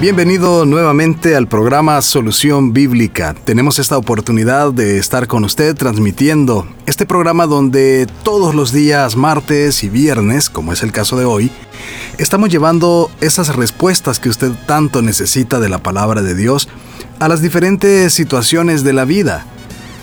Bienvenido nuevamente al programa Solución Bíblica. Tenemos esta oportunidad de estar con usted transmitiendo este programa donde todos los días, martes y viernes, como es el caso de hoy, estamos llevando esas respuestas que usted tanto necesita de la palabra de Dios a las diferentes situaciones de la vida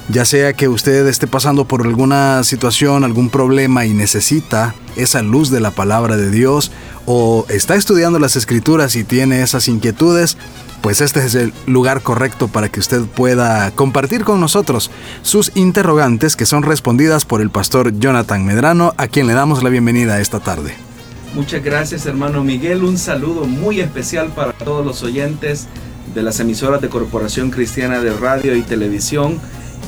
ya sea que usted esté pasando por alguna situación, algún problema y necesita esa luz de la palabra de Dios, o está estudiando las escrituras y tiene esas inquietudes, pues este es el lugar correcto para que usted pueda compartir con nosotros sus interrogantes que son respondidas por el pastor Jonathan Medrano, a quien le damos la bienvenida esta tarde. Muchas gracias hermano Miguel, un saludo muy especial para todos los oyentes de las emisoras de Corporación Cristiana de Radio y Televisión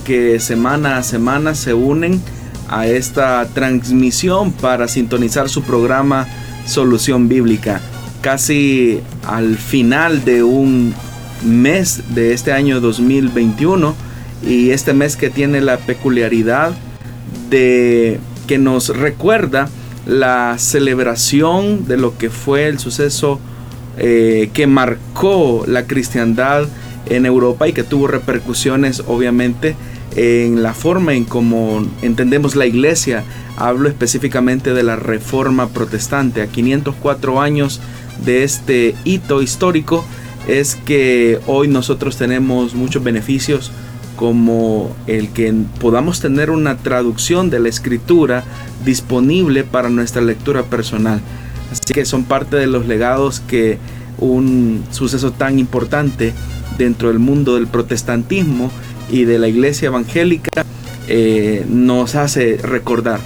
que semana a semana se unen a esta transmisión para sintonizar su programa Solución Bíblica. Casi al final de un mes de este año 2021 y este mes que tiene la peculiaridad de que nos recuerda la celebración de lo que fue el suceso eh, que marcó la cristiandad en Europa y que tuvo repercusiones obviamente en la forma en cómo entendemos la iglesia. Hablo específicamente de la reforma protestante. A 504 años de este hito histórico es que hoy nosotros tenemos muchos beneficios como el que podamos tener una traducción de la escritura disponible para nuestra lectura personal. Así que son parte de los legados que un suceso tan importante dentro del mundo del protestantismo y de la iglesia evangélica eh, nos hace recordar.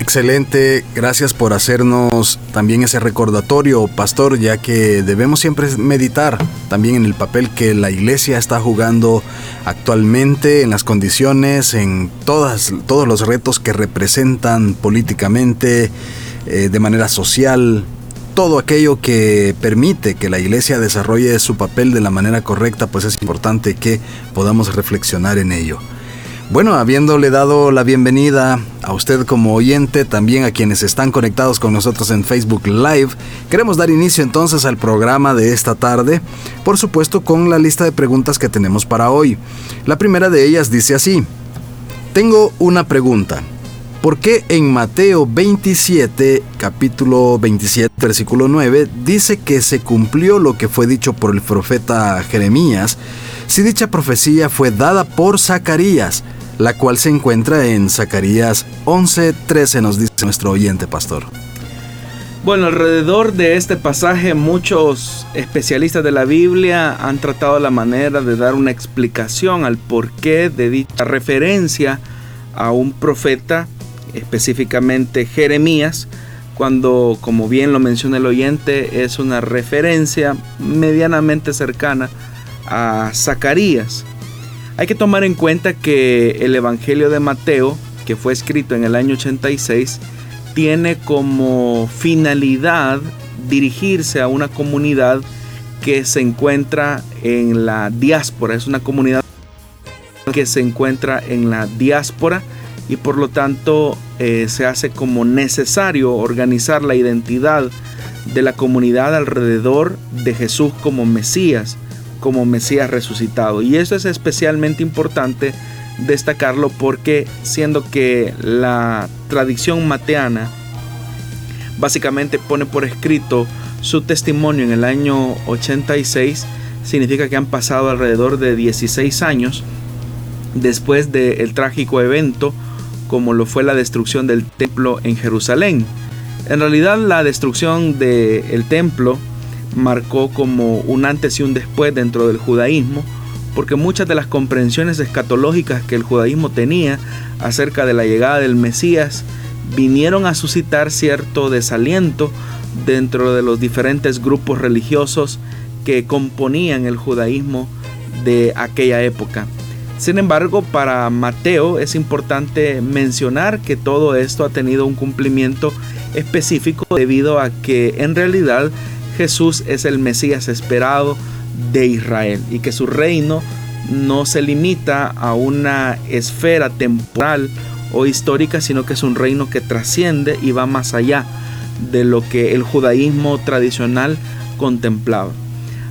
Excelente, gracias por hacernos también ese recordatorio, pastor, ya que debemos siempre meditar también en el papel que la iglesia está jugando actualmente, en las condiciones, en todas, todos los retos que representan políticamente, eh, de manera social, todo aquello que permite que la iglesia desarrolle su papel de la manera correcta, pues es importante que podamos reflexionar en ello. Bueno, habiéndole dado la bienvenida a usted como oyente, también a quienes están conectados con nosotros en Facebook Live, queremos dar inicio entonces al programa de esta tarde, por supuesto con la lista de preguntas que tenemos para hoy. La primera de ellas dice así, tengo una pregunta. ¿Por qué en Mateo 27, capítulo 27, versículo 9, dice que se cumplió lo que fue dicho por el profeta Jeremías, si dicha profecía fue dada por Zacarías, la cual se encuentra en Zacarías 11:13, nos dice nuestro oyente pastor? Bueno, alrededor de este pasaje muchos especialistas de la Biblia han tratado la manera de dar una explicación al porqué de dicha referencia a un profeta específicamente Jeremías, cuando, como bien lo menciona el oyente, es una referencia medianamente cercana a Zacarías. Hay que tomar en cuenta que el Evangelio de Mateo, que fue escrito en el año 86, tiene como finalidad dirigirse a una comunidad que se encuentra en la diáspora. Es una comunidad que se encuentra en la diáspora y por lo tanto eh, se hace como necesario organizar la identidad de la comunidad alrededor de Jesús como Mesías, como Mesías resucitado. Y eso es especialmente importante destacarlo porque siendo que la tradición mateana básicamente pone por escrito su testimonio en el año 86, significa que han pasado alrededor de 16 años después del trágico evento como lo fue la destrucción del templo en Jerusalén. En realidad la destrucción del templo marcó como un antes y un después dentro del judaísmo, porque muchas de las comprensiones escatológicas que el judaísmo tenía acerca de la llegada del Mesías vinieron a suscitar cierto desaliento dentro de los diferentes grupos religiosos que componían el judaísmo de aquella época. Sin embargo, para Mateo es importante mencionar que todo esto ha tenido un cumplimiento específico debido a que en realidad Jesús es el Mesías esperado de Israel y que su reino no se limita a una esfera temporal o histórica, sino que es un reino que trasciende y va más allá de lo que el judaísmo tradicional contemplaba.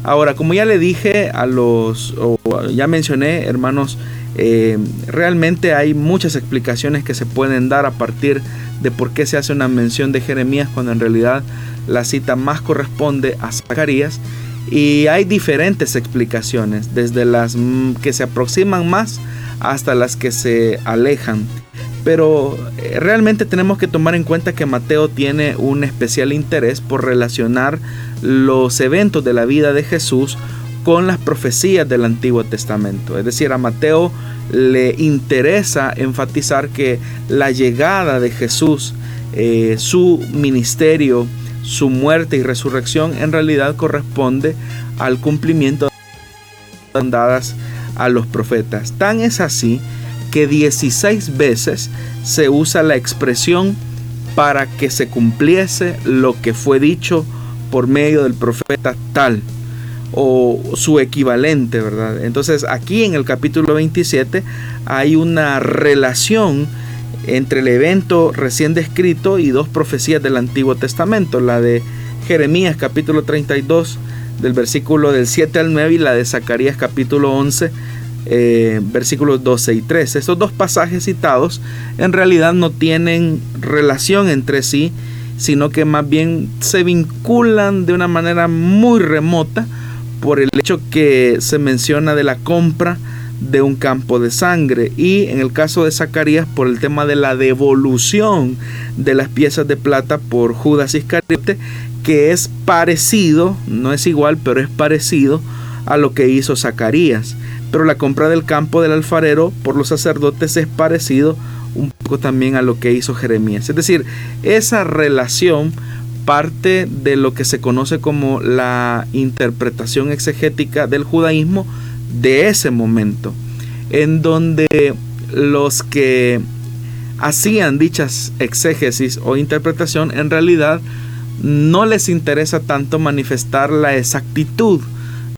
Ahora, como ya le dije a los, o ya mencioné, hermanos, eh, realmente hay muchas explicaciones que se pueden dar a partir de por qué se hace una mención de Jeremías cuando en realidad la cita más corresponde a Zacarías. Y hay diferentes explicaciones, desde las que se aproximan más hasta las que se alejan. Pero eh, realmente tenemos que tomar en cuenta que Mateo tiene un especial interés por relacionar los eventos de la vida de Jesús con las profecías del Antiguo Testamento. Es decir, a Mateo le interesa enfatizar que la llegada de Jesús, eh, su ministerio, su muerte y resurrección en realidad corresponde al cumplimiento de dadas a los profetas. Tan es así que 16 veces se usa la expresión para que se cumpliese lo que fue dicho por medio del profeta tal o su equivalente, ¿verdad? Entonces aquí en el capítulo 27 hay una relación entre el evento recién descrito y dos profecías del Antiguo Testamento, la de Jeremías capítulo 32 del versículo del 7 al 9 y la de Zacarías capítulo 11 eh, versículos 12 y 13. Estos dos pasajes citados en realidad no tienen relación entre sí, sino que más bien se vinculan de una manera muy remota por el hecho que se menciona de la compra de un campo de sangre y en el caso de Zacarías por el tema de la devolución de las piezas de plata por Judas Iscariote que es parecido, no es igual, pero es parecido a lo que hizo Zacarías pero la compra del campo del alfarero por los sacerdotes es parecido un poco también a lo que hizo Jeremías. Es decir, esa relación parte de lo que se conoce como la interpretación exegética del judaísmo de ese momento, en donde los que hacían dichas exégesis o interpretación en realidad no les interesa tanto manifestar la exactitud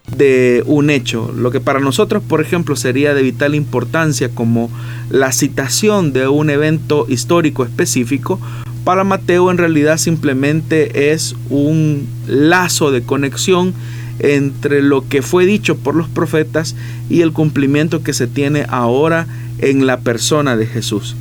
de un hecho, lo que para nosotros, por ejemplo, sería de vital importancia como la citación de un evento histórico específico, para Mateo en realidad simplemente es un lazo de conexión entre lo que fue dicho por los profetas y el cumplimiento que se tiene ahora en la persona de Jesús.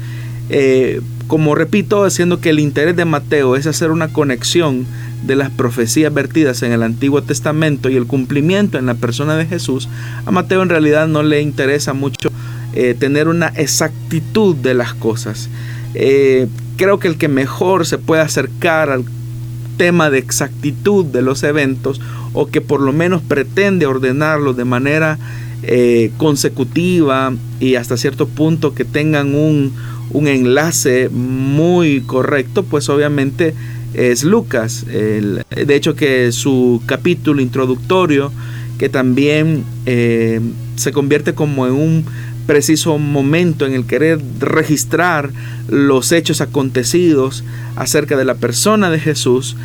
Eh, como repito, haciendo que el interés de Mateo es hacer una conexión de las profecías vertidas en el Antiguo Testamento y el cumplimiento en la persona de Jesús, a Mateo en realidad no le interesa mucho eh, tener una exactitud de las cosas. Eh, creo que el que mejor se puede acercar al tema de exactitud de los eventos o que por lo menos pretende ordenarlos de manera eh, consecutiva y hasta cierto punto que tengan un, un enlace muy correcto, pues obviamente es Lucas. de hecho que su capítulo introductorio, que también eh, se convierte como en un preciso momento en el querer registrar los hechos acontecidos acerca de la persona de Jesús,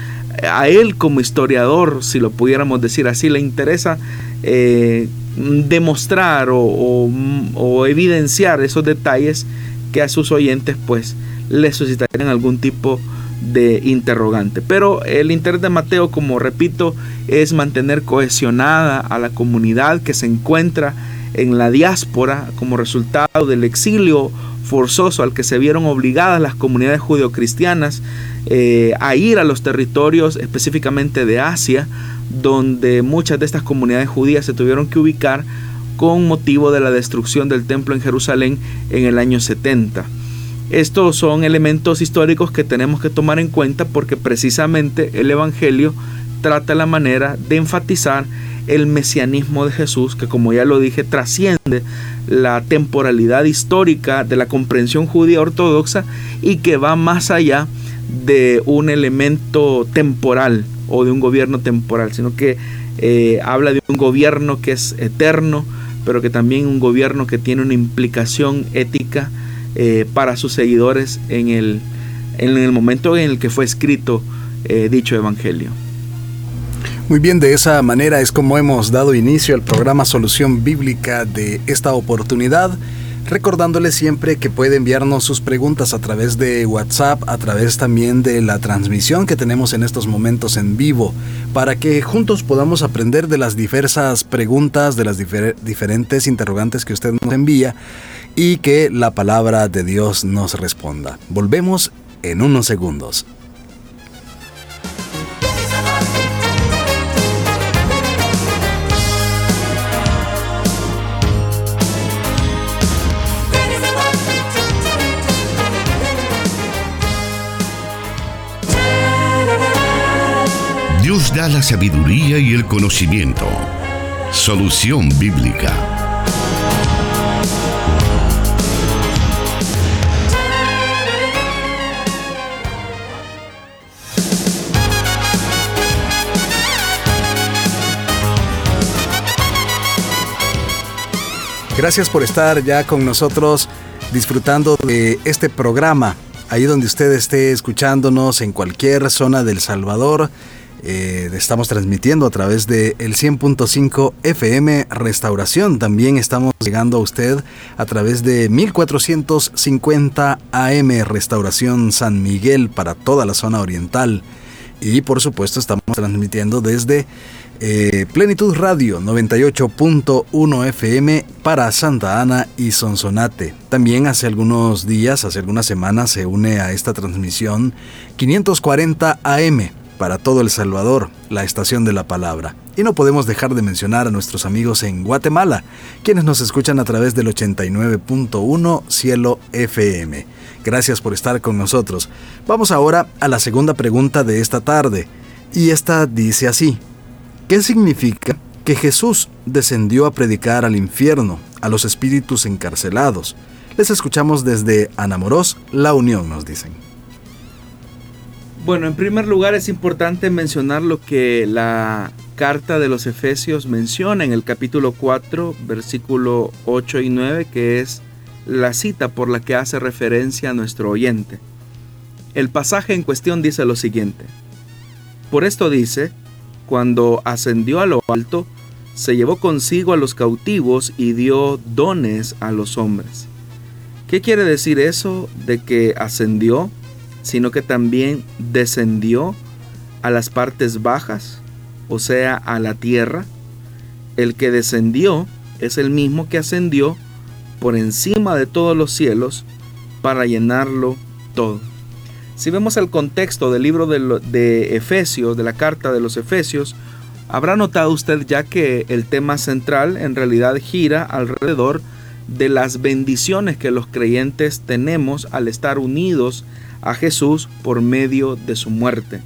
a él como historiador, si lo pudiéramos decir así, le interesa eh, demostrar o, o, evidenciar esos detalles que a sus oyentes pues les suscitarían algún tipo de de interrogante. Pero el interés de Mateo, como repito, es mantener cohesionada a la comunidad que se encuentra en la diáspora como resultado del exilio forzoso al que se vieron obligadas las comunidades judeocristianas eh, a ir a los territorios específicamente de Asia, donde muchas de estas comunidades judías se tuvieron que ubicar con motivo de la destrucción del templo en Jerusalén en el año 70. Estos son elementos históricos que tenemos que tomar en cuenta porque precisamente el Evangelio trata la manera de enfatizar el mesianismo de Jesús, que como ya lo dije, trasciende la temporalidad histórica de la comprensión judía ortodoxa y que va más allá de un elemento temporal o de un gobierno temporal, sino que eh, habla de un gobierno que es eterno, pero que también un gobierno que tiene una implicación ética eh, para sus seguidores en el, en el momento en el que fue escrito eh, dicho evangelio. Muy bien, de esa manera es como hemos dado inicio al programa Solución Bíblica de esta oportunidad recordándole siempre que puede enviarnos sus preguntas a través de WhatsApp, a través también de la transmisión que tenemos en estos momentos en vivo, para que juntos podamos aprender de las diversas preguntas, de las diferentes interrogantes que usted nos envía y que la palabra de Dios nos responda. Volvemos en unos segundos. Dios da la sabiduría y el conocimiento. Solución bíblica. Gracias por estar ya con nosotros disfrutando de este programa. Ahí donde usted esté escuchándonos en cualquier zona del Salvador, eh, estamos transmitiendo a través de el 100.5 FM Restauración. También estamos llegando a usted a través de 1450 AM Restauración San Miguel para toda la zona oriental. Y por supuesto estamos transmitiendo desde eh, Plenitud Radio 98.1 FM para Santa Ana y Sonsonate. También hace algunos días, hace algunas semanas se une a esta transmisión 540 AM para todo El Salvador, la estación de la palabra. Y no podemos dejar de mencionar a nuestros amigos en Guatemala, quienes nos escuchan a través del 89.1 Cielo FM. Gracias por estar con nosotros. Vamos ahora a la segunda pregunta de esta tarde. Y esta dice así. ¿Qué significa que Jesús descendió a predicar al infierno, a los espíritus encarcelados? Les escuchamos desde Anamorós, La Unión, nos dicen. Bueno, en primer lugar es importante mencionar lo que la carta de los Efesios menciona en el capítulo 4, versículo 8 y 9, que es la cita por la que hace referencia a nuestro oyente. El pasaje en cuestión dice lo siguiente. Por esto dice, cuando ascendió a lo alto, se llevó consigo a los cautivos y dio dones a los hombres. ¿Qué quiere decir eso de que ascendió? sino que también descendió a las partes bajas, o sea, a la tierra. El que descendió es el mismo que ascendió por encima de todos los cielos para llenarlo todo. Si vemos el contexto del libro de, Efesios, de la carta de los Efesios, habrá notado usted ya que el tema central en realidad gira alrededor de las bendiciones que los creyentes tenemos al estar unidos a Jesús por medio de su muerte.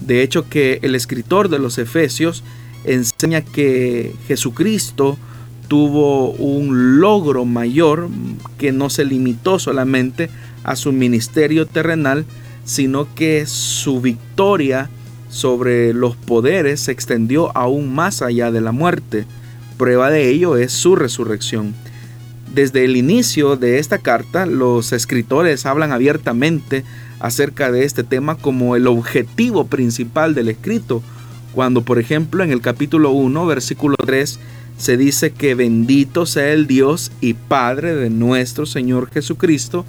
De hecho que el escritor de los Efesios enseña que Jesucristo tuvo un logro mayor que no se limitó solamente a su ministerio terrenal, sino que su victoria sobre los poderes se extendió aún más allá de la muerte. Prueba de ello es su resurrección. Desde el inicio de esta carta, los escritores hablan abiertamente acerca de este tema como el objetivo principal del escrito, cuando por ejemplo en el capítulo 1, versículo 3, se dice que bendito sea el Dios y Padre de nuestro Señor Jesucristo,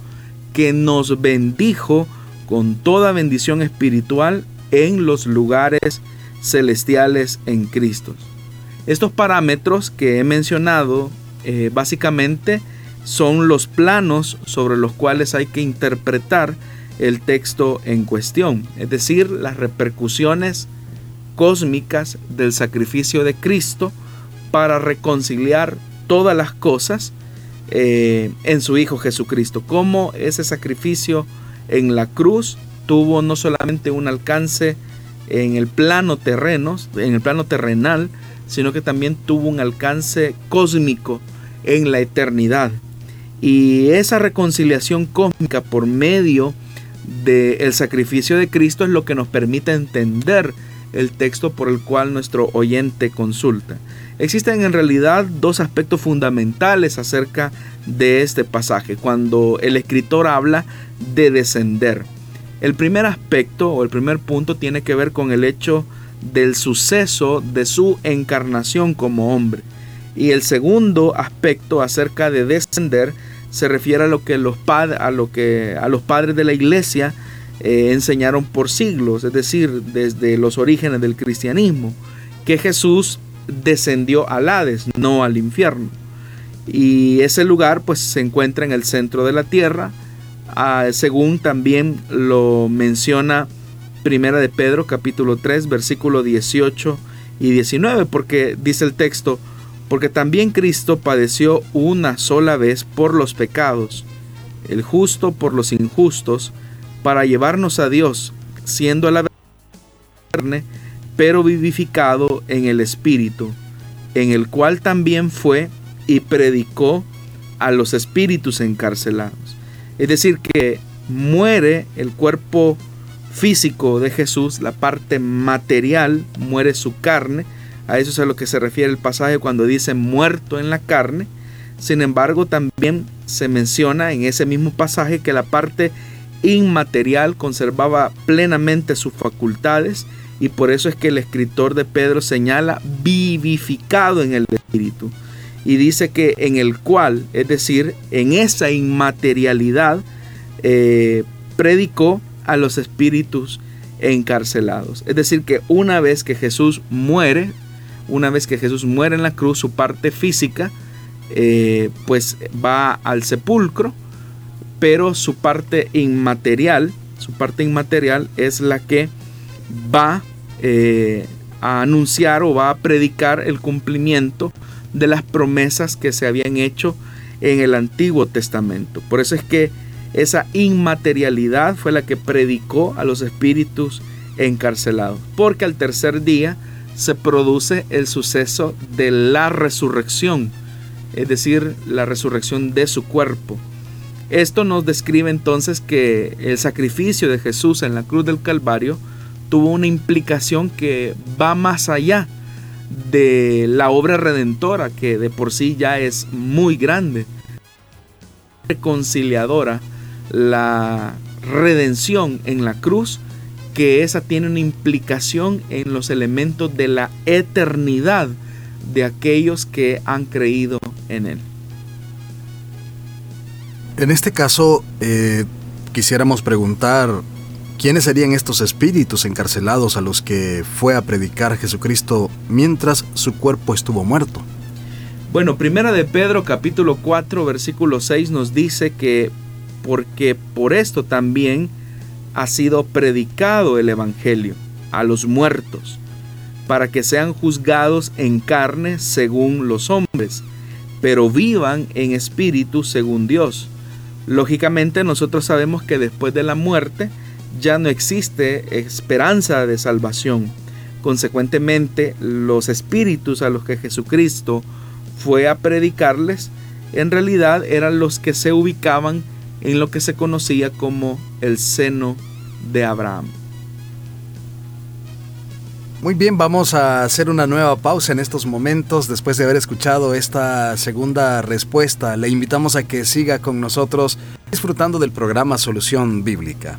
que nos bendijo con toda bendición espiritual en los lugares celestiales en Cristo. Estos parámetros que he mencionado eh, básicamente son los planos sobre los cuales hay que interpretar el texto en cuestión, es decir, las repercusiones cósmicas del sacrificio de Cristo para reconciliar todas las cosas eh, en su Hijo Jesucristo. Cómo ese sacrificio en la cruz tuvo no solamente un alcance en el plano en el plano terrenal, sino que también tuvo un alcance cósmico en la eternidad. Y esa reconciliación cósmica por medio del sacrificio de Cristo es lo que nos permite entender el texto por el cual nuestro oyente consulta. Existen en realidad dos aspectos fundamentales acerca de este pasaje, cuando el escritor habla de descender. El primer aspecto o el primer punto tiene que ver con el hecho del suceso de su encarnación como hombre. Y el segundo aspecto acerca de descender se refiere a lo que los, a lo que, a los padres de la iglesia eh, enseñaron por siglos, es decir, desde los orígenes del cristianismo, que Jesús descendió al Hades, no al infierno. Y ese lugar pues se encuentra en el centro de la tierra, ah, según también lo menciona Primera de Pedro capítulo 3 versículo 18 y 19, porque dice el texto, porque también Cristo padeció una sola vez por los pecados, el justo por los injustos, para llevarnos a Dios, siendo la carne, pero vivificado en el Espíritu, en el cual también fue y predicó a los espíritus encarcelados. Es decir, que muere el cuerpo físico de Jesús, la parte material, muere su carne, a eso es a lo que se refiere el pasaje cuando dice muerto en la carne. Sin embargo, también se menciona en ese mismo pasaje que la parte inmaterial conservaba plenamente sus facultades y por eso es que el escritor de Pedro señala vivificado en el Espíritu y dice que en el cual, es decir, en esa inmaterialidad, eh, predicó a los espíritus encarcelados. Es decir, que una vez que Jesús muere, una vez que Jesús muere en la cruz, su parte física, eh, pues va al sepulcro, pero su parte inmaterial, su parte inmaterial es la que va eh, a anunciar o va a predicar el cumplimiento de las promesas que se habían hecho en el Antiguo Testamento. Por eso es que esa inmaterialidad fue la que predicó a los espíritus encarcelados, porque al tercer día se produce el suceso de la resurrección, es decir, la resurrección de su cuerpo. Esto nos describe entonces que el sacrificio de Jesús en la cruz del Calvario tuvo una implicación que va más allá de la obra redentora, que de por sí ya es muy grande, reconciliadora, la redención en la cruz, que esa tiene una implicación en los elementos de la eternidad de aquellos que han creído en Él. En este caso, eh, quisiéramos preguntar, ¿quiénes serían estos espíritus encarcelados a los que fue a predicar Jesucristo mientras su cuerpo estuvo muerto? Bueno, primera de Pedro capítulo 4 versículo 6 nos dice que porque por esto también ha sido predicado el Evangelio a los muertos, para que sean juzgados en carne según los hombres, pero vivan en espíritu según Dios. Lógicamente nosotros sabemos que después de la muerte ya no existe esperanza de salvación. Consecuentemente, los espíritus a los que Jesucristo fue a predicarles, en realidad eran los que se ubicaban en lo que se conocía como el seno de Abraham. Muy bien, vamos a hacer una nueva pausa en estos momentos después de haber escuchado esta segunda respuesta. Le invitamos a que siga con nosotros disfrutando del programa Solución Bíblica.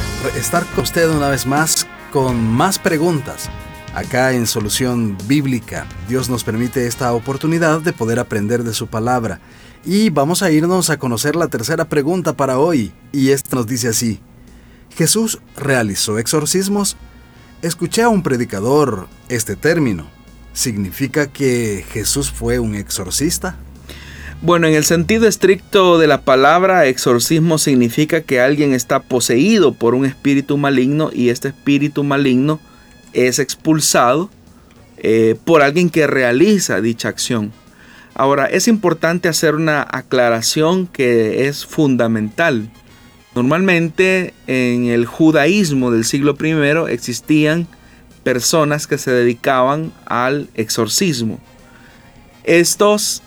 estar con usted una vez más con más preguntas. Acá en Solución Bíblica, Dios nos permite esta oportunidad de poder aprender de su palabra. Y vamos a irnos a conocer la tercera pregunta para hoy. Y esta nos dice así. ¿Jesús realizó exorcismos? Escuché a un predicador este término. ¿Significa que Jesús fue un exorcista? Bueno, en el sentido estricto de la palabra, exorcismo significa que alguien está poseído por un espíritu maligno y este espíritu maligno es expulsado eh, por alguien que realiza dicha acción. Ahora, es importante hacer una aclaración que es fundamental. Normalmente en el judaísmo del siglo I existían personas que se dedicaban al exorcismo. Estos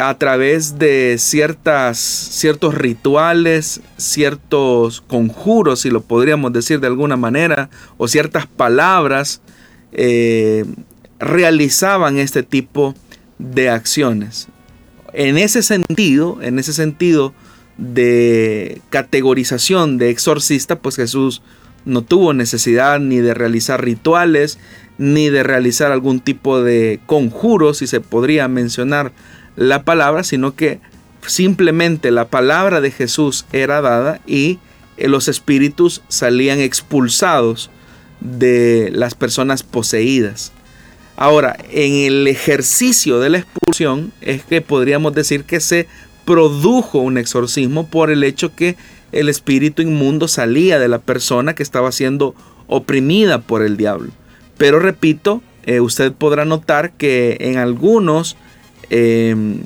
a través de ciertas, ciertos rituales, ciertos conjuros, si lo podríamos decir de alguna manera, o ciertas palabras, eh, realizaban este tipo de acciones. En ese sentido, en ese sentido de categorización de exorcista, pues Jesús no tuvo necesidad ni de realizar rituales, ni de realizar algún tipo de conjuro, si se podría mencionar la palabra, sino que simplemente la palabra de Jesús era dada y eh, los espíritus salían expulsados de las personas poseídas. Ahora, en el ejercicio de la expulsión es que podríamos decir que se produjo un exorcismo por el hecho que el espíritu inmundo salía de la persona que estaba siendo oprimida por el diablo. Pero repito, eh, usted podrá notar que en algunos Em,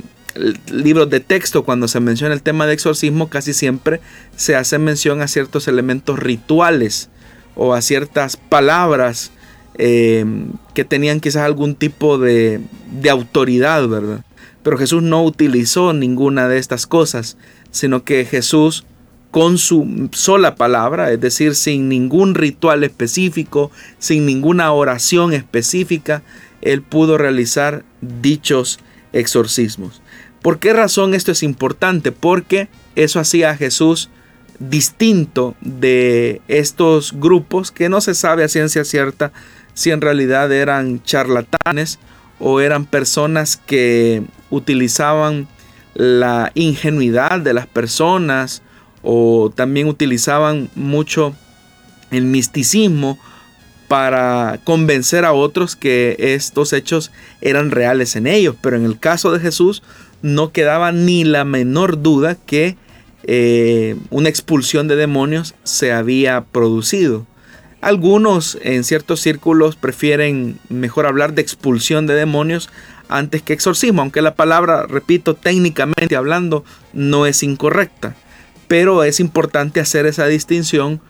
libros de texto, cuando se menciona el tema de exorcismo, casi siempre se hace mención a ciertos elementos rituales o a ciertas palabras em, que tenían quizás algún tipo de, de autoridad, ¿verdad? Pero Jesús no utilizó ninguna de estas cosas, sino que Jesús con su sola palabra, es decir, sin ningún ritual específico, sin ninguna oración específica, él pudo realizar dichos exorcismos. ¿Por qué razón esto es importante? Porque eso hacía a Jesús distinto de estos grupos que no se sabe a ciencia cierta si en realidad eran charlatanes o eran personas que utilizaban la ingenuidad de las personas o también utilizaban mucho el misticismo para convencer a otros que estos hechos eran reales en ellos. Pero en el caso de Jesús no quedaba ni la menor duda que eh, una expulsión de demonios se había producido. Algunos en ciertos círculos prefieren mejor hablar de expulsión de demonios antes que exorcismo, aunque la palabra, repito, técnicamente hablando, no es incorrecta. Pero es importante hacer esa distinción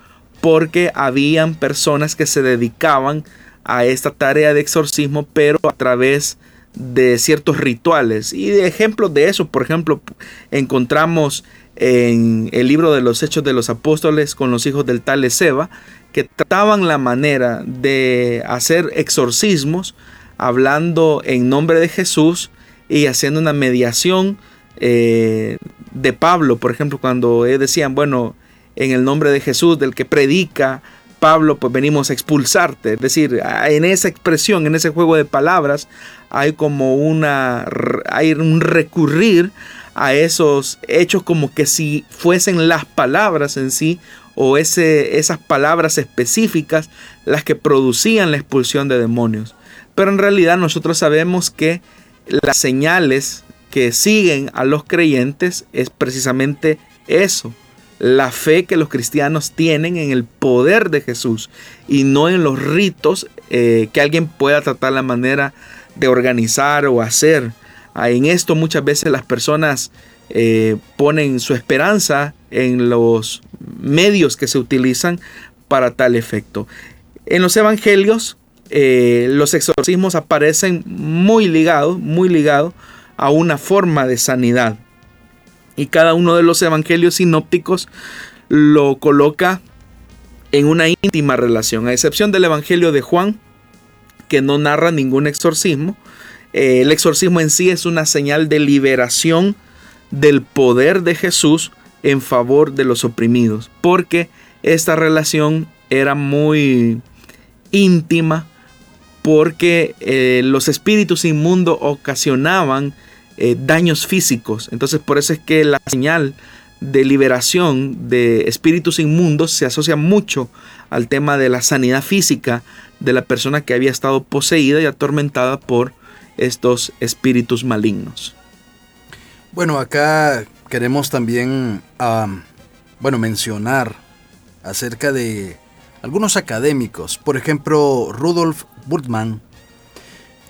porque habían personas que se dedicaban a esta tarea de exorcismo, pero a través de ciertos rituales. Y de ejemplos de eso, por ejemplo, encontramos en el libro de los Hechos de los Apóstoles con los hijos del tal Seba, que trataban la manera de hacer exorcismos, hablando en nombre de Jesús y haciendo una mediación eh, de Pablo, por ejemplo, cuando decían, bueno, en el nombre de Jesús, del que predica Pablo, pues venimos a expulsarte. Es decir, en esa expresión, en ese juego de palabras, hay como una, hay un recurrir a esos hechos como que si fuesen las palabras en sí o ese, esas palabras específicas las que producían la expulsión de demonios. Pero en realidad nosotros sabemos que las señales que siguen a los creyentes es precisamente eso, la fe que los cristianos tienen en el poder de Jesús y no en los ritos eh, que alguien pueda tratar la manera de organizar o hacer. Ah, en esto muchas veces las personas eh, ponen su esperanza en los medios que se utilizan para tal efecto. En los evangelios eh, los exorcismos aparecen muy ligados, muy ligados a una forma de sanidad. Y cada uno de los evangelios sinópticos lo coloca en una íntima relación, a excepción del evangelio de Juan, que no narra ningún exorcismo. Eh, el exorcismo en sí es una señal de liberación del poder de Jesús en favor de los oprimidos, porque esta relación era muy íntima, porque eh, los espíritus inmundos ocasionaban eh, daños físicos. Entonces por eso es que la señal de liberación de espíritus inmundos se asocia mucho al tema de la sanidad física de la persona que había estado poseída y atormentada por estos espíritus malignos. Bueno, acá queremos también bueno, mencionar acerca de algunos académicos, por ejemplo, Rudolf Bultmann,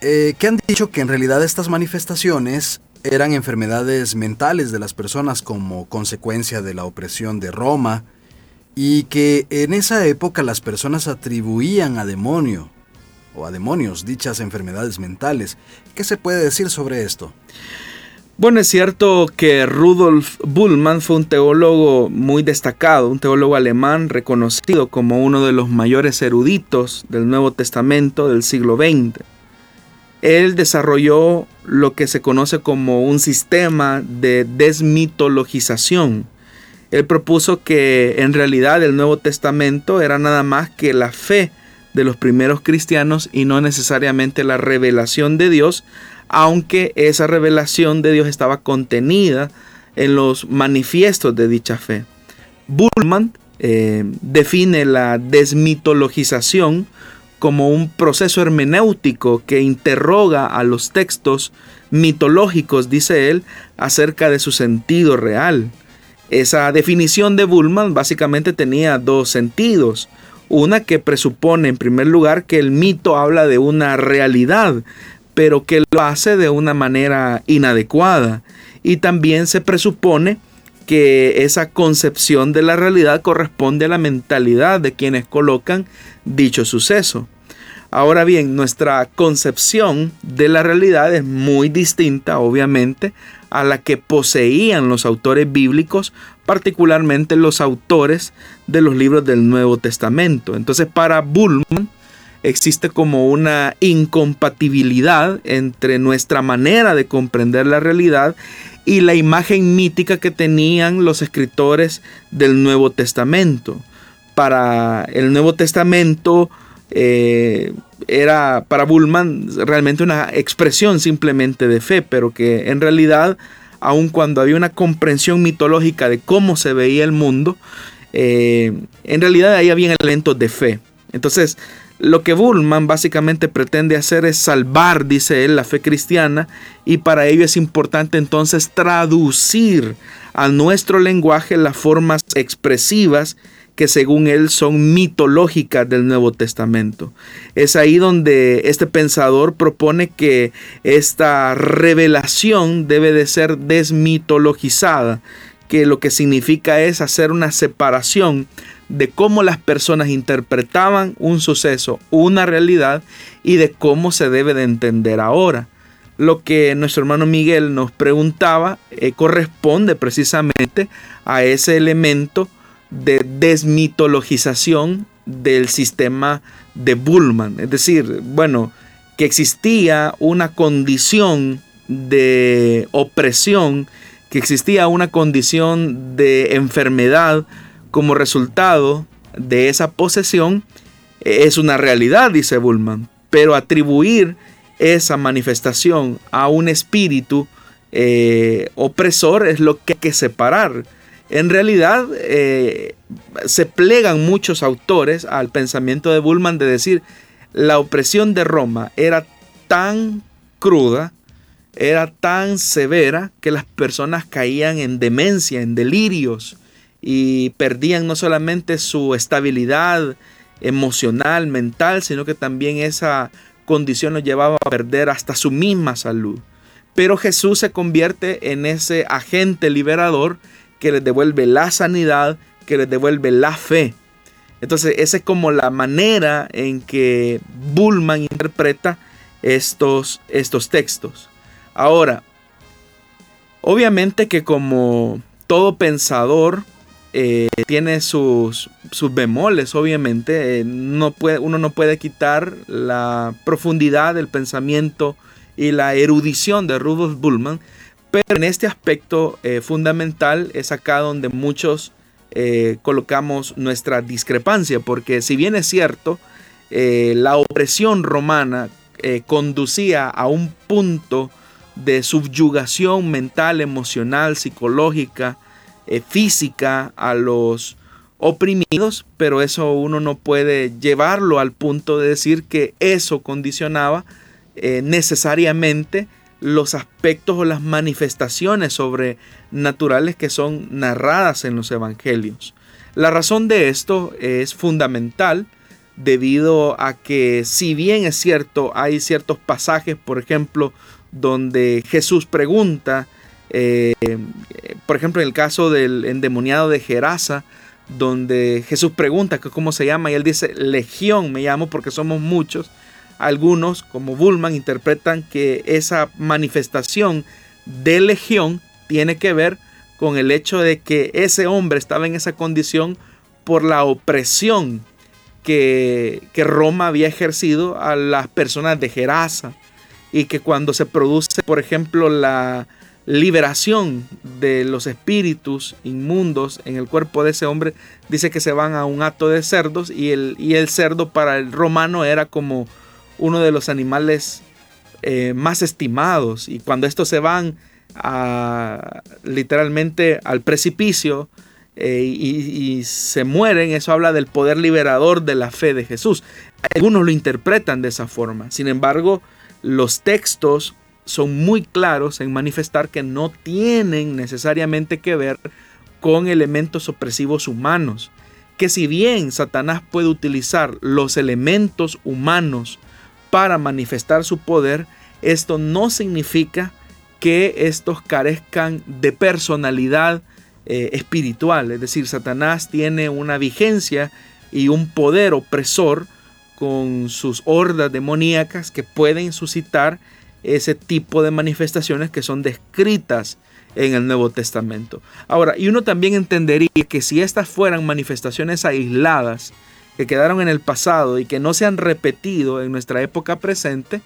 eh, que han dicho que en realidad estas manifestaciones eran enfermedades mentales de las personas como consecuencia de la opresión de Roma y que en esa época las personas atribuían a demonio o a demonios dichas enfermedades mentales. ¿Qué se puede decir sobre esto? Bueno, es cierto que Rudolf Bullmann fue un teólogo muy destacado, un teólogo alemán reconocido como uno de los mayores eruditos del Nuevo Testamento del siglo XX. Él desarrolló lo que se conoce como un sistema de desmitologización. Él propuso que en realidad el Nuevo Testamento era nada más que la fe de los primeros cristianos y no necesariamente la revelación de Dios aunque esa revelación de Dios estaba contenida en los manifiestos de dicha fe. Bullman eh, define la desmitologización como un proceso hermenéutico que interroga a los textos mitológicos, dice él, acerca de su sentido real. Esa definición de Bullman básicamente tenía dos sentidos. Una que presupone en primer lugar que el mito habla de una realidad pero que lo hace de una manera inadecuada. Y también se presupone que esa concepción de la realidad corresponde a la mentalidad de quienes colocan dicho suceso. Ahora bien, nuestra concepción de la realidad es muy distinta, obviamente, a la que poseían los autores bíblicos, particularmente los autores de los libros del Nuevo Testamento. Entonces, para Bullman, existe como una incompatibilidad entre nuestra manera de comprender la realidad y la imagen mítica que tenían los escritores del Nuevo Testamento. Para el Nuevo Testamento eh, era para Bullman realmente una expresión simplemente de fe, pero que en realidad, aun cuando había una comprensión mitológica de cómo se veía el mundo, eh, en realidad ahí había elementos de fe. Entonces, lo que Bullman básicamente pretende hacer es salvar, dice él, la fe cristiana y para ello es importante entonces traducir a nuestro lenguaje las formas expresivas que según él son mitológicas del Nuevo Testamento. Es ahí donde este pensador propone que esta revelación debe de ser desmitologizada, que lo que significa es hacer una separación de cómo las personas interpretaban un suceso, una realidad y de cómo se debe de entender ahora. Lo que nuestro hermano Miguel nos preguntaba eh, corresponde precisamente a ese elemento de desmitologización del sistema de Bullman. Es decir, bueno, que existía una condición de opresión, que existía una condición de enfermedad, como resultado de esa posesión es una realidad, dice Bullman, pero atribuir esa manifestación a un espíritu eh, opresor es lo que hay que separar. En realidad eh, se plegan muchos autores al pensamiento de Bullman de decir la opresión de Roma era tan cruda, era tan severa que las personas caían en demencia, en delirios, y perdían no solamente su estabilidad emocional, mental, sino que también esa condición los llevaba a perder hasta su misma salud. Pero Jesús se convierte en ese agente liberador que les devuelve la sanidad, que les devuelve la fe. Entonces, esa es como la manera en que Bullman interpreta estos, estos textos. Ahora, obviamente que como todo pensador, eh, tiene sus, sus, bemoles, obviamente. Eh, no puede, uno no puede quitar la profundidad del pensamiento y la erudición de Rudolf Bullman, pero en este aspecto eh, fundamental es acá donde muchos colocamos nuestra discrepancia, porque si bien es cierto, la opresión romana conducía a un punto de subyugación mental, emocional, psicológica, eh, física a los oprimidos, pero eso uno no puede llevarlo al punto de decir que eso condicionaba eh, necesariamente los aspectos o las manifestaciones sobrenaturales que son narradas en los evangelios. La razón de esto es fundamental debido a que si bien es cierto, hay ciertos pasajes, por ejemplo, donde Jesús pregunta, eh, por ejemplo, en el caso del endemoniado de Gerasa, donde Jesús pregunta cómo se llama y él dice, Legión me llamo porque somos muchos. Algunos, como Bullman, interpretan que esa manifestación de Legión tiene que ver con el hecho de que ese hombre estaba en esa condición por la opresión que, que Roma había ejercido a las personas de Gerasa. Y que cuando se produce, por ejemplo, la, liberación de los espíritus inmundos en el cuerpo de ese hombre, dice que se van a un acto de cerdos y el, y el cerdo para el romano era como uno de los animales eh, más estimados y cuando estos se van a, literalmente al precipicio eh, y, y, se mueren, eso habla del poder liberador de la fe de Jesús. Algunos lo interpretan de esa forma, sin embargo, los textos son muy claros en manifestar que no tienen necesariamente que ver con elementos opresivos humanos. Que si bien Satanás puede utilizar los elementos humanos para manifestar su poder, esto no significa que estos carezcan de personalidad eh, espiritual. Es decir, Satanás tiene una vigencia y un poder opresor con sus hordas demoníacas que pueden suscitar ese tipo de manifestaciones que son descritas en el Nuevo Testamento. Ahora, y uno también entendería que si estas fueran manifestaciones aisladas, que quedaron en el pasado y que no se han repetido en nuestra época presente,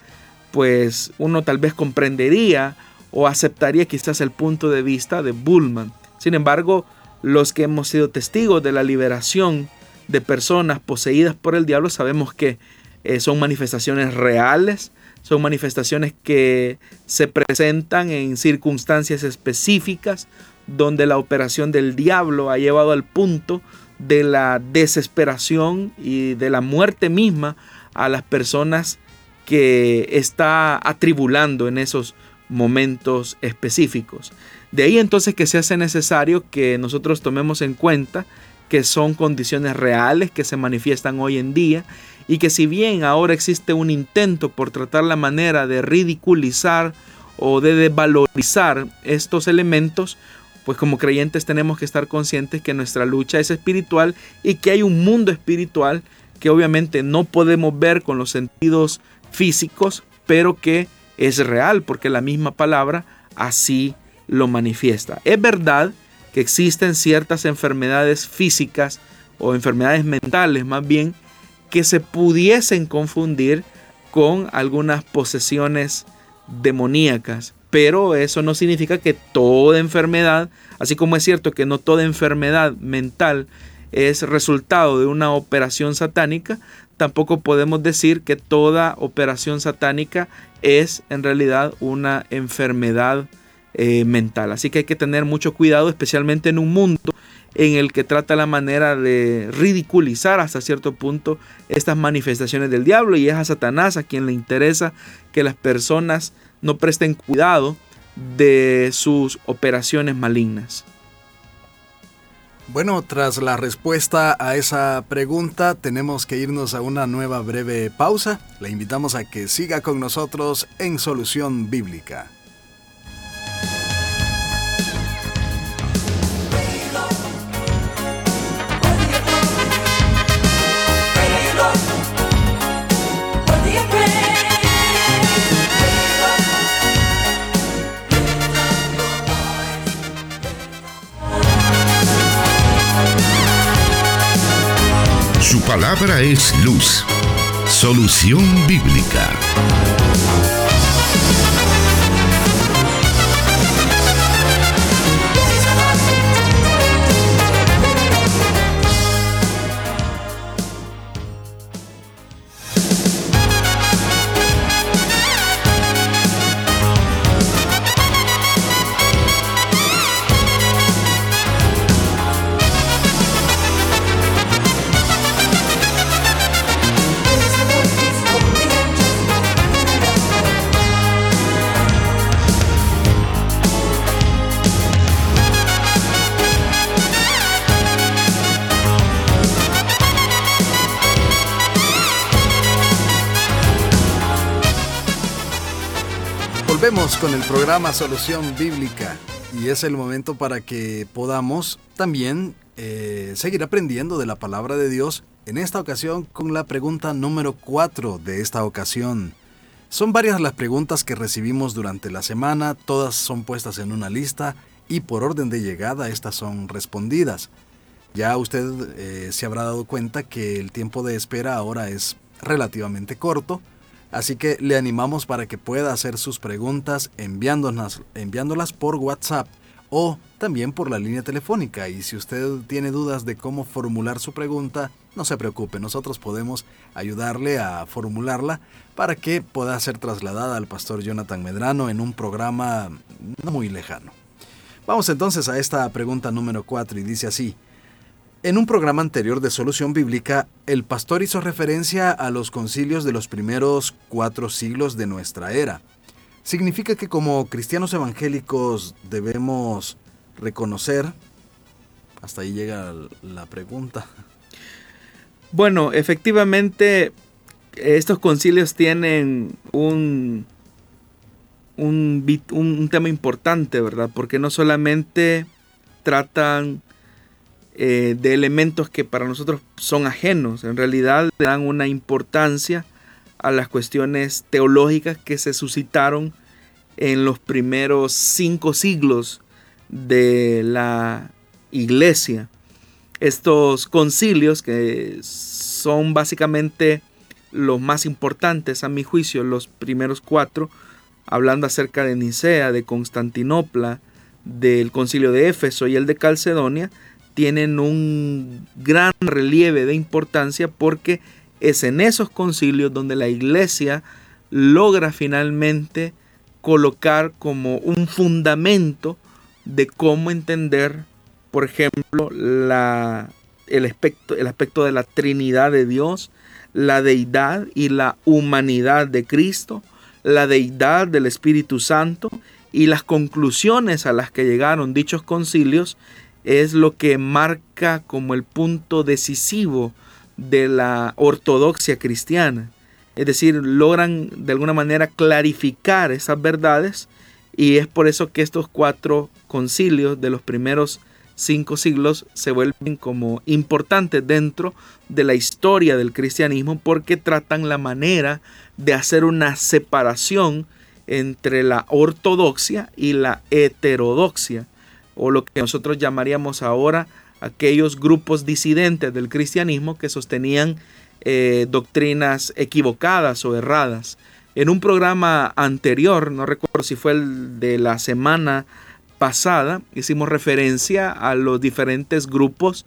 pues uno tal vez comprendería o aceptaría quizás el punto de vista de Bullman. Sin embargo, los que hemos sido testigos de la liberación de personas poseídas por el diablo sabemos que eh, son manifestaciones reales, son manifestaciones que se presentan en circunstancias específicas donde la operación del diablo ha llevado al punto de la desesperación y de la muerte misma a las personas que está atribulando en esos momentos específicos. De ahí entonces que se hace necesario que nosotros tomemos en cuenta que son condiciones reales que se manifiestan hoy en día y que si bien ahora existe un intento por tratar la manera de ridiculizar o de desvalorizar estos elementos, pues como creyentes tenemos que estar conscientes que nuestra lucha es espiritual y que hay un mundo espiritual que obviamente no podemos ver con los sentidos físicos, pero que es real porque la misma palabra así lo manifiesta. Es verdad que existen ciertas enfermedades físicas o enfermedades mentales más bien que se pudiesen confundir con algunas posesiones demoníacas. Pero eso no significa que toda enfermedad, así como es cierto que no toda enfermedad mental es resultado de una operación satánica, tampoco podemos decir que toda operación satánica es en realidad una enfermedad eh, mental. Así que hay que tener mucho cuidado, especialmente en un mundo en el que trata la manera de ridiculizar hasta cierto punto estas manifestaciones del diablo y es a Satanás a quien le interesa que las personas no presten cuidado de sus operaciones malignas. Bueno, tras la respuesta a esa pregunta, tenemos que irnos a una nueva breve pausa. Le invitamos a que siga con nosotros en Solución Bíblica. Palabra es luz. Solución bíblica. Con el programa Solución Bíblica y es el momento para que podamos también eh, seguir aprendiendo de la palabra de Dios, en esta ocasión con la pregunta número 4 de esta ocasión. Son varias las preguntas que recibimos durante la semana, todas son puestas en una lista y por orden de llegada estas son respondidas. Ya usted eh, se habrá dado cuenta que el tiempo de espera ahora es relativamente corto, así que le animamos para que pueda hacer sus preguntas enviándolas, enviándolas por WhatsApp o también por la línea telefónica. Y si usted tiene dudas de cómo formular su pregunta, no se preocupe, nosotros podemos ayudarle a formularla para que pueda ser trasladada al pastor Jonathan Medrano en un programa no muy lejano. Vamos entonces a esta pregunta número 4 y dice así. En un programa anterior de Solución Bíblica, el pastor hizo referencia a los concilios de los primeros cuatro siglos de nuestra era significa que como cristianos evangélicos debemos reconocer, hasta ahí llega la pregunta. Bueno, efectivamente estos concilios tienen un, un, tema importante, ¿verdad? Porque no solamente tratan eh, de elementos que para nosotros son ajenos, en realidad dan una importancia a las cuestiones teológicas que se suscitaron en los primeros cinco siglos de la iglesia. Estos concilios, que son básicamente los más importantes a mi juicio, los primeros cuatro, hablando acerca de Nicea, de Constantinopla, del concilio de Éfeso y el de Calcedonia, tienen un gran relieve de importancia porque es en esos concilios donde la iglesia logra finalmente colocar como un fundamento de cómo entender, por ejemplo, la, el, aspecto, el aspecto de la Trinidad de Dios, la deidad y la humanidad de Cristo, la deidad del Espíritu Santo y las conclusiones a las que llegaron dichos concilios es lo que marca como el punto decisivo de la ortodoxia cristiana. Es decir, logran de alguna manera clarificar esas verdades y es por eso que estos cuatro concilios de los primeros cinco siglos se vuelven como importantes dentro de la historia del cristianismo porque tratan la manera de hacer una separación entre la ortodoxia y la heterodoxia o lo que nosotros llamaríamos ahora aquellos grupos disidentes del cristianismo que sostenían eh, doctrinas equivocadas o erradas. En un programa anterior, no recuerdo si fue el de la semana pasada, hicimos referencia a los diferentes grupos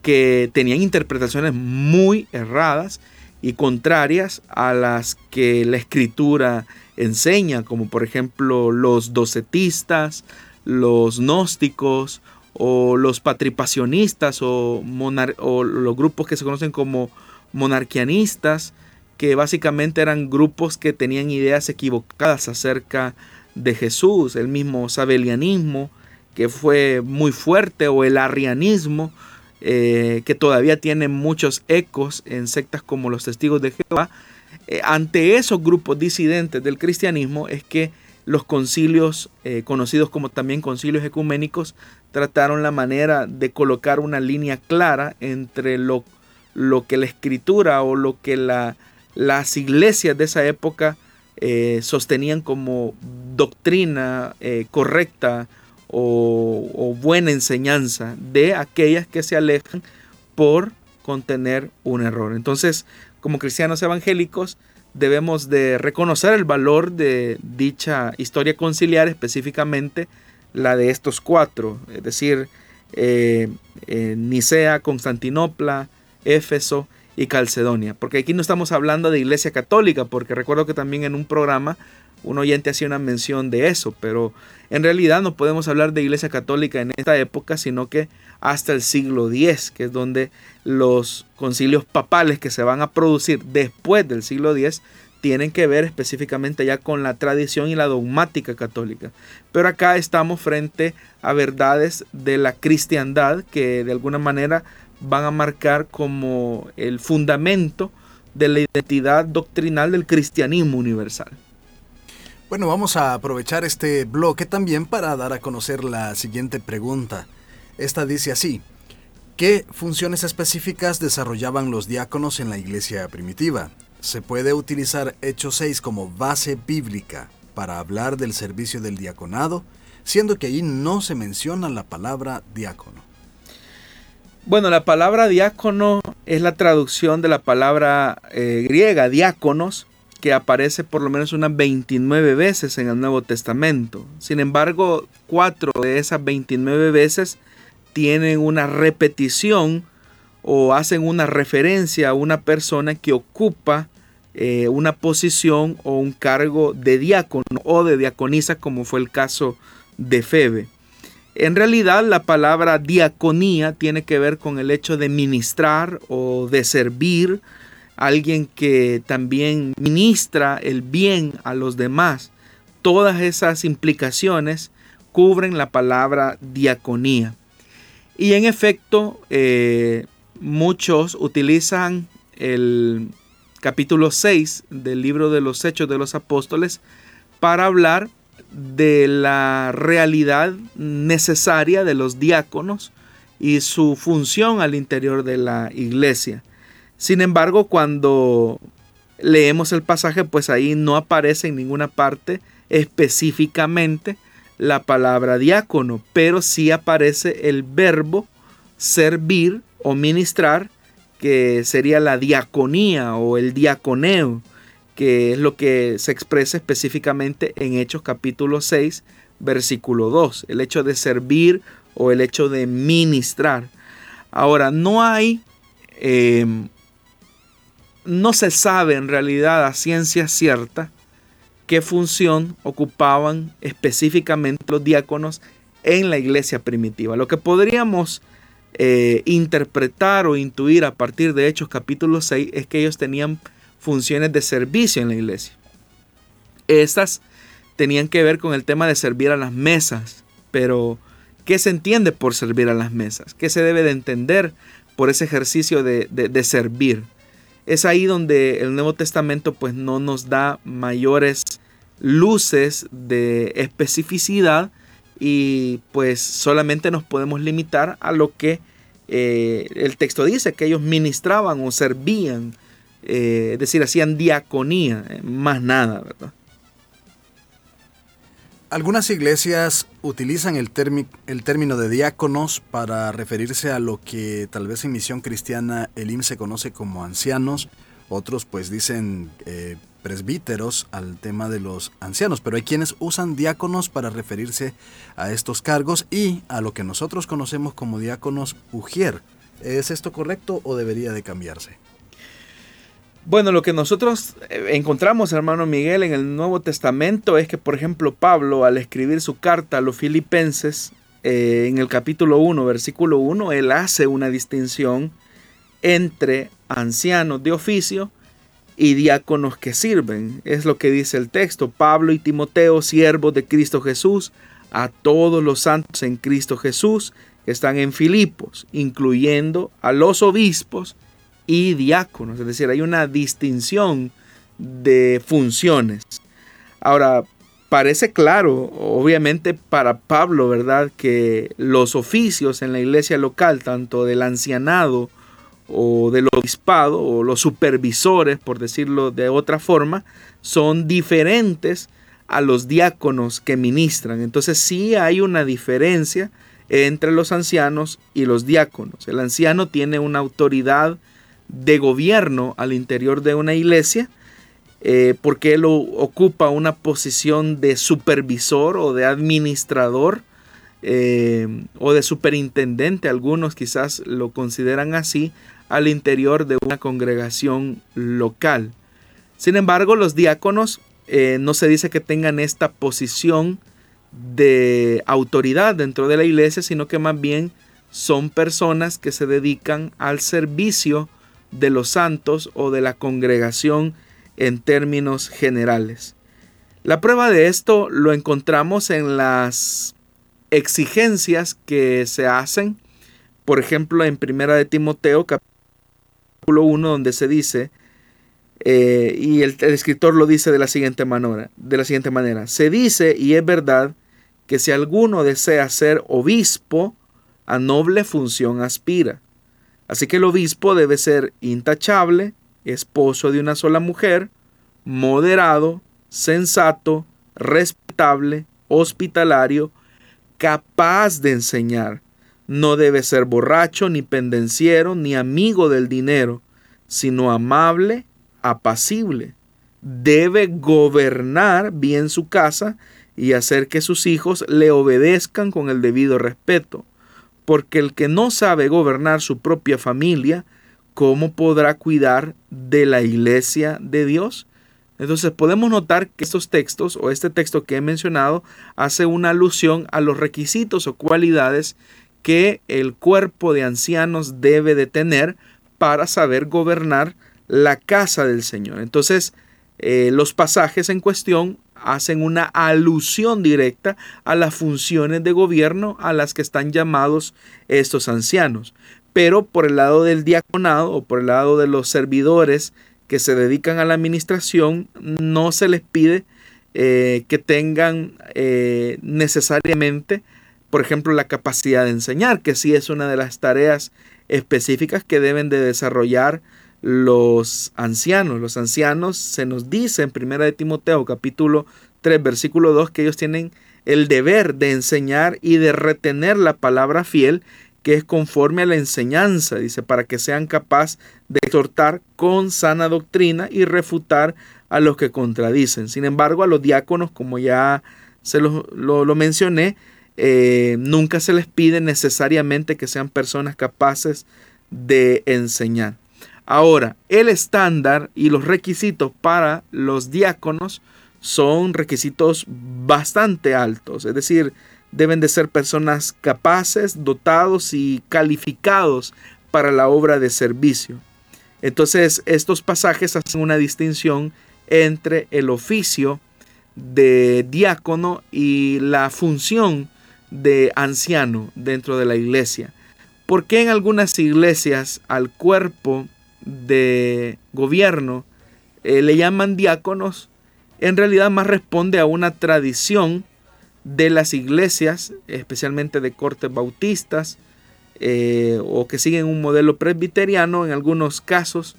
que tenían interpretaciones muy erradas y contrarias a las que la escritura enseña, como por ejemplo los docetistas, los gnósticos o los patripacionistas o, o los grupos que se conocen como monarquianistas, que básicamente eran grupos que tenían ideas equivocadas acerca de Jesús, el mismo sabelianismo, que fue muy fuerte, o el arrianismo, eh, que todavía tiene muchos ecos en sectas como los testigos de Jehová. Eh, ante esos grupos disidentes del cristianismo es que los concilios, eh, conocidos como también concilios ecuménicos, trataron la manera de colocar una línea clara entre lo lo que la escritura o lo que la, las iglesias de esa época eh, sostenían como doctrina eh, correcta o, buena enseñanza de aquellas que se alejan por contener un error. Entonces, como cristianos evangélicos, debemos de reconocer el valor de dicha historia conciliar, específicamente la de estos cuatro, es decir, eh, Nicea, Constantinopla, Éfeso y Calcedonia. Porque aquí no estamos hablando de iglesia católica, porque recuerdo que también en un programa un oyente hacía una mención de eso, pero en realidad no podemos hablar de iglesia católica en esta época, sino que hasta el siglo X, que es donde los concilios papales que se van a producir después del siglo X tienen que ver específicamente ya con la tradición y la dogmática católica. Pero acá estamos frente a verdades de la cristiandad que de alguna manera van a marcar como el fundamento de la identidad doctrinal del cristianismo universal. Bueno, vamos a aprovechar este bloque también para dar a conocer la siguiente pregunta. Esta dice así, ¿qué funciones específicas desarrollaban los diáconos en la iglesia primitiva? Se puede utilizar Hechos 6 como base bíblica para hablar del servicio del diaconado, siendo que ahí no se menciona la palabra diácono. Bueno, la palabra diácono es la traducción de la palabra eh, griega diáconos, que aparece por lo menos unas 29 veces en el Nuevo Testamento. Sin embargo, cuatro de esas 29 veces tienen una repetición o hacen una referencia a una persona que ocupa eh, una posición o un cargo de diácono o de diaconisa, como fue el caso de Febe. En realidad la palabra diaconía tiene que ver con el hecho de ministrar o de servir alguien que también ministra el bien a los demás. Todas esas implicaciones cubren la palabra diaconía. Y en efecto, eh, muchos utilizan el capítulo 6 del libro de los Hechos de los Apóstoles para hablar de la realidad necesaria de los diáconos y su función al interior de la iglesia. Sin embargo, cuando leemos el pasaje, pues ahí no aparece en ninguna parte específicamente la palabra diácono, pero sí aparece el verbo servir o ministrar, que sería la diaconía o el diaconeo, que es lo que se expresa específicamente en Hechos capítulo 6, versículo 2, el hecho de servir o el hecho de ministrar. Ahora, no hay em, no se sabe en realidad a ciencia cierta qué función ocupaban específicamente los diáconos en la iglesia primitiva. Lo que podríamos eh, interpretar o intuir a partir de Hechos capítulo 6 es que ellos tenían funciones de servicio en la iglesia. Estas tenían que ver con el tema de servir a las mesas, pero ¿qué se entiende por servir a las mesas? ¿Qué se debe de entender por ese ejercicio de, de servir? Es ahí donde el Nuevo Testamento pues no nos da mayores luces de especificidad y pues solamente nos podemos limitar a lo que eh, el texto dice, que ellos ministraban o servían, eh, es decir, hacían diaconía, eh, más nada, ¿verdad? Algunas iglesias utilizan el, el, término de diáconos para referirse a lo que tal vez en misión cristiana el IM se conoce como ancianos, otros pues dicen eh, presbíteros al tema de los ancianos, pero hay quienes usan diáconos para referirse a estos cargos y a lo que nosotros conocemos como diáconos ujier. ¿Es esto correcto o debería de cambiarse? Bueno, lo que nosotros eh, encontramos, hermano Miguel, en el Nuevo Testamento es que, por ejemplo, Pablo, al escribir su carta a los filipenses, eh, en el capítulo 1, versículo 1, él hace una distinción entre ancianos de oficio y diáconos que sirven. Es lo que dice el texto. Pablo y Timoteo, siervos de Cristo Jesús, a todos los santos en Cristo Jesús que están en Filipos, incluyendo a los obispos y diáconos, es decir, hay una distinción de funciones. Ahora, parece claro, obviamente para Pablo, ¿verdad?, que los oficios en la iglesia local, tanto del ancianado o del obispado o los supervisores, por decirlo de otra forma, son diferentes a los diáconos que ministran. Entonces sí hay una diferencia entre los ancianos y los diáconos. El anciano tiene una autoridad de gobierno al interior de una iglesia, eh, porque él ocupa una posición de supervisor o de administrador eh, o de superintendente, algunos quizás lo consideran así, al interior de una congregación local. Sin embargo, los diáconos eh, no se dice que tengan esta posición de autoridad dentro de la iglesia, sino que más bien son personas que se dedican al servicio de los santos o de la congregación en términos generales. La prueba de esto lo encontramos en las exigencias que se hacen, por ejemplo, en Primera de Timoteo capítulo 1 donde se dice Eh, y el, escritor lo dice de la, siguiente manera, de la siguiente manera. Se dice, y es verdad, que si alguno desea ser obispo, a noble función aspira. Así que el obispo debe ser intachable, esposo de una sola mujer, moderado, sensato, respetable, hospitalario, capaz de enseñar. No debe ser borracho, ni pendenciero, ni amigo del dinero, sino amable, apacible. Debe gobernar bien su casa y hacer que sus hijos le obedezcan con el debido respeto. Porque el que no sabe gobernar su propia familia, ¿cómo podrá cuidar de la iglesia de Dios? Entonces podemos notar que estos textos o este texto que he mencionado hace una alusión a los requisitos o cualidades que el cuerpo de ancianos debe de tener para saber gobernar la casa del Señor. Entonces, eh, los pasajes en cuestión hacen una alusión directa a las funciones de gobierno a las que están llamados estos ancianos. Pero por el lado del diaconado o por el lado de los servidores que se dedican a la administración, no se les pide eh, que tengan eh, necesariamente, por ejemplo, la capacidad de enseñar, que sí es una de las tareas específicas que deben de desarrollar los ancianos. Los ancianos se nos dice en 1 de Timoteo capítulo 3 versículo 2 que ellos tienen el deber de enseñar y de retener la palabra fiel que es conforme a la enseñanza, dice, para que sean capaces de exhortar con sana doctrina y refutar a los que contradicen. Sin embargo, a los diáconos, como ya se lo, lo, mencioné, eh, nunca se les pide necesariamente que sean personas capaces de enseñar. Ahora, el estándar y los requisitos para los diáconos son requisitos bastante altos, es decir, deben de ser personas capaces, dotados y calificados para la obra de servicio. Entonces, estos pasajes hacen una distinción entre el oficio de diácono y la función de anciano dentro de la iglesia. Porque en algunas iglesias al cuerpo de gobierno eh, le llaman diáconos, en realidad más responde a una tradición de las iglesias, especialmente de cortes bautistas, eh, o que siguen un modelo presbiteriano en algunos casos,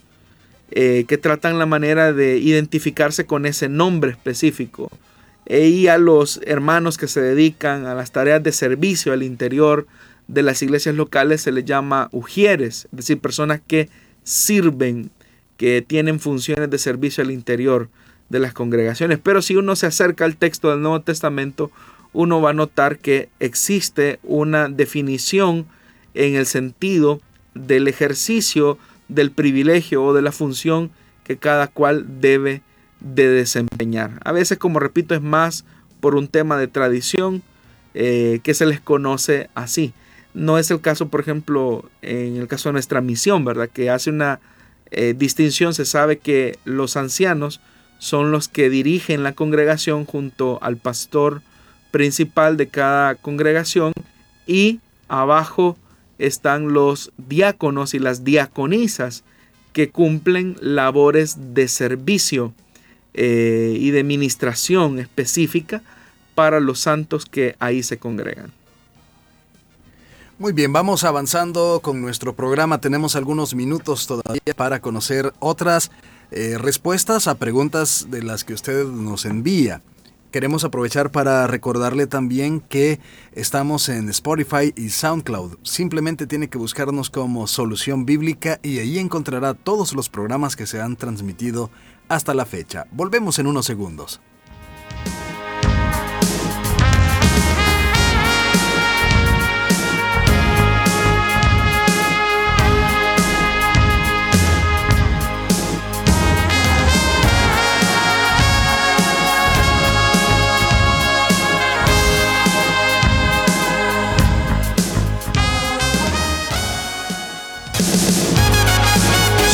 eh, que tratan la manera de identificarse con ese nombre específico. E y a los hermanos que se dedican a las tareas de servicio al interior de las iglesias locales se les llama ujieres, es decir, personas que sirven, que tienen funciones de servicio al interior de las congregaciones. Pero si uno se acerca al texto del Nuevo Testamento, uno va a notar que existe una definición en el sentido del ejercicio del privilegio o de la función que cada cual debe de desempeñar. A veces, como repito, es más por un tema de tradición eh, que se les conoce así. No es el caso, por ejemplo, en el caso de nuestra misión, ¿verdad? Que hace una eh, distinción. Se sabe que los ancianos son los que dirigen la congregación junto al pastor principal de cada congregación y abajo están los diáconos y las diaconisas que cumplen labores de servicio eh, y de ministración específica para los santos que ahí se congregan. Muy bien, vamos avanzando con nuestro programa. Tenemos algunos minutos todavía para conocer otras eh, respuestas a preguntas de las que usted nos envía. Queremos aprovechar para recordarle también que estamos en Spotify y SoundCloud. Simplemente tiene que buscarnos como Solución Bíblica y ahí encontrará todos los programas que se han transmitido hasta la fecha. Volvemos en unos segundos.